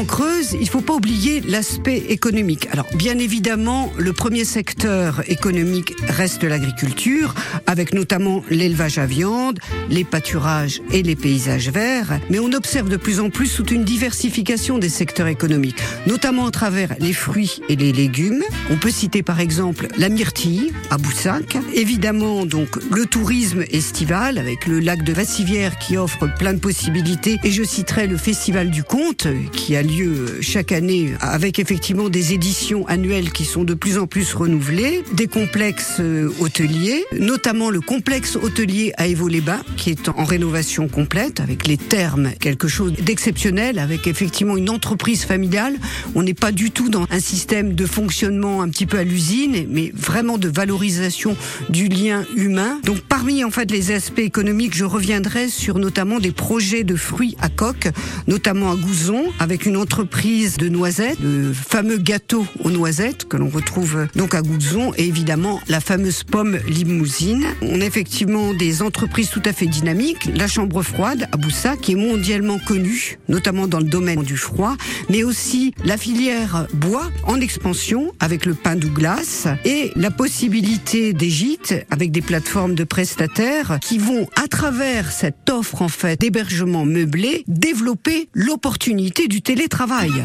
En Creuse, il ne faut pas oublier l'aspect économique. Alors, bien évidemment, le premier secteur économique reste l'agriculture, avec notamment l'élevage à viande, les pâturages et les paysages verts. Mais on observe de plus en plus toute une diversification des secteurs économiques, notamment à travers les fruits et les légumes. On peut citer par exemple la myrtille à Boussac. Évidemment, donc, le tourisme estival avec le lac de Vassivière qui offre plein de possibilités. Et je citerai le Festival du Conte qui a lieu chaque année avec effectivement des éditions annuelles qui sont de plus en plus renouvelées, des complexes euh, hôteliers, notamment le complexe hôtelier à Évaux-les-Bains qui est en rénovation complète avec les termes, quelque chose d'exceptionnel avec effectivement une entreprise familiale. On n'est pas du tout dans un système de fonctionnement un petit peu à l'usine, mais vraiment de valorisation du lien humain. Donc parmi en fait les aspects économiques, je reviendrai sur notamment des projets de fruits à coque, notamment à Gouzon, avec une entreprise de noisettes, le fameux gâteau aux noisettes que l'on retrouve donc à Gouzon, et évidemment la fameuse pomme limousine. On a effectivement des entreprises tout à fait dynamiques, la chambre froide à Boussa, qui est mondialement connue, notamment dans le domaine du froid, mais aussi la filière bois en expansion avec le pain Douglas et la possibilité des gîtes avec des plateformes de prestataires qui vont, à travers cette offre en fait d'hébergement meublé, développer l'opportunité du télétravail.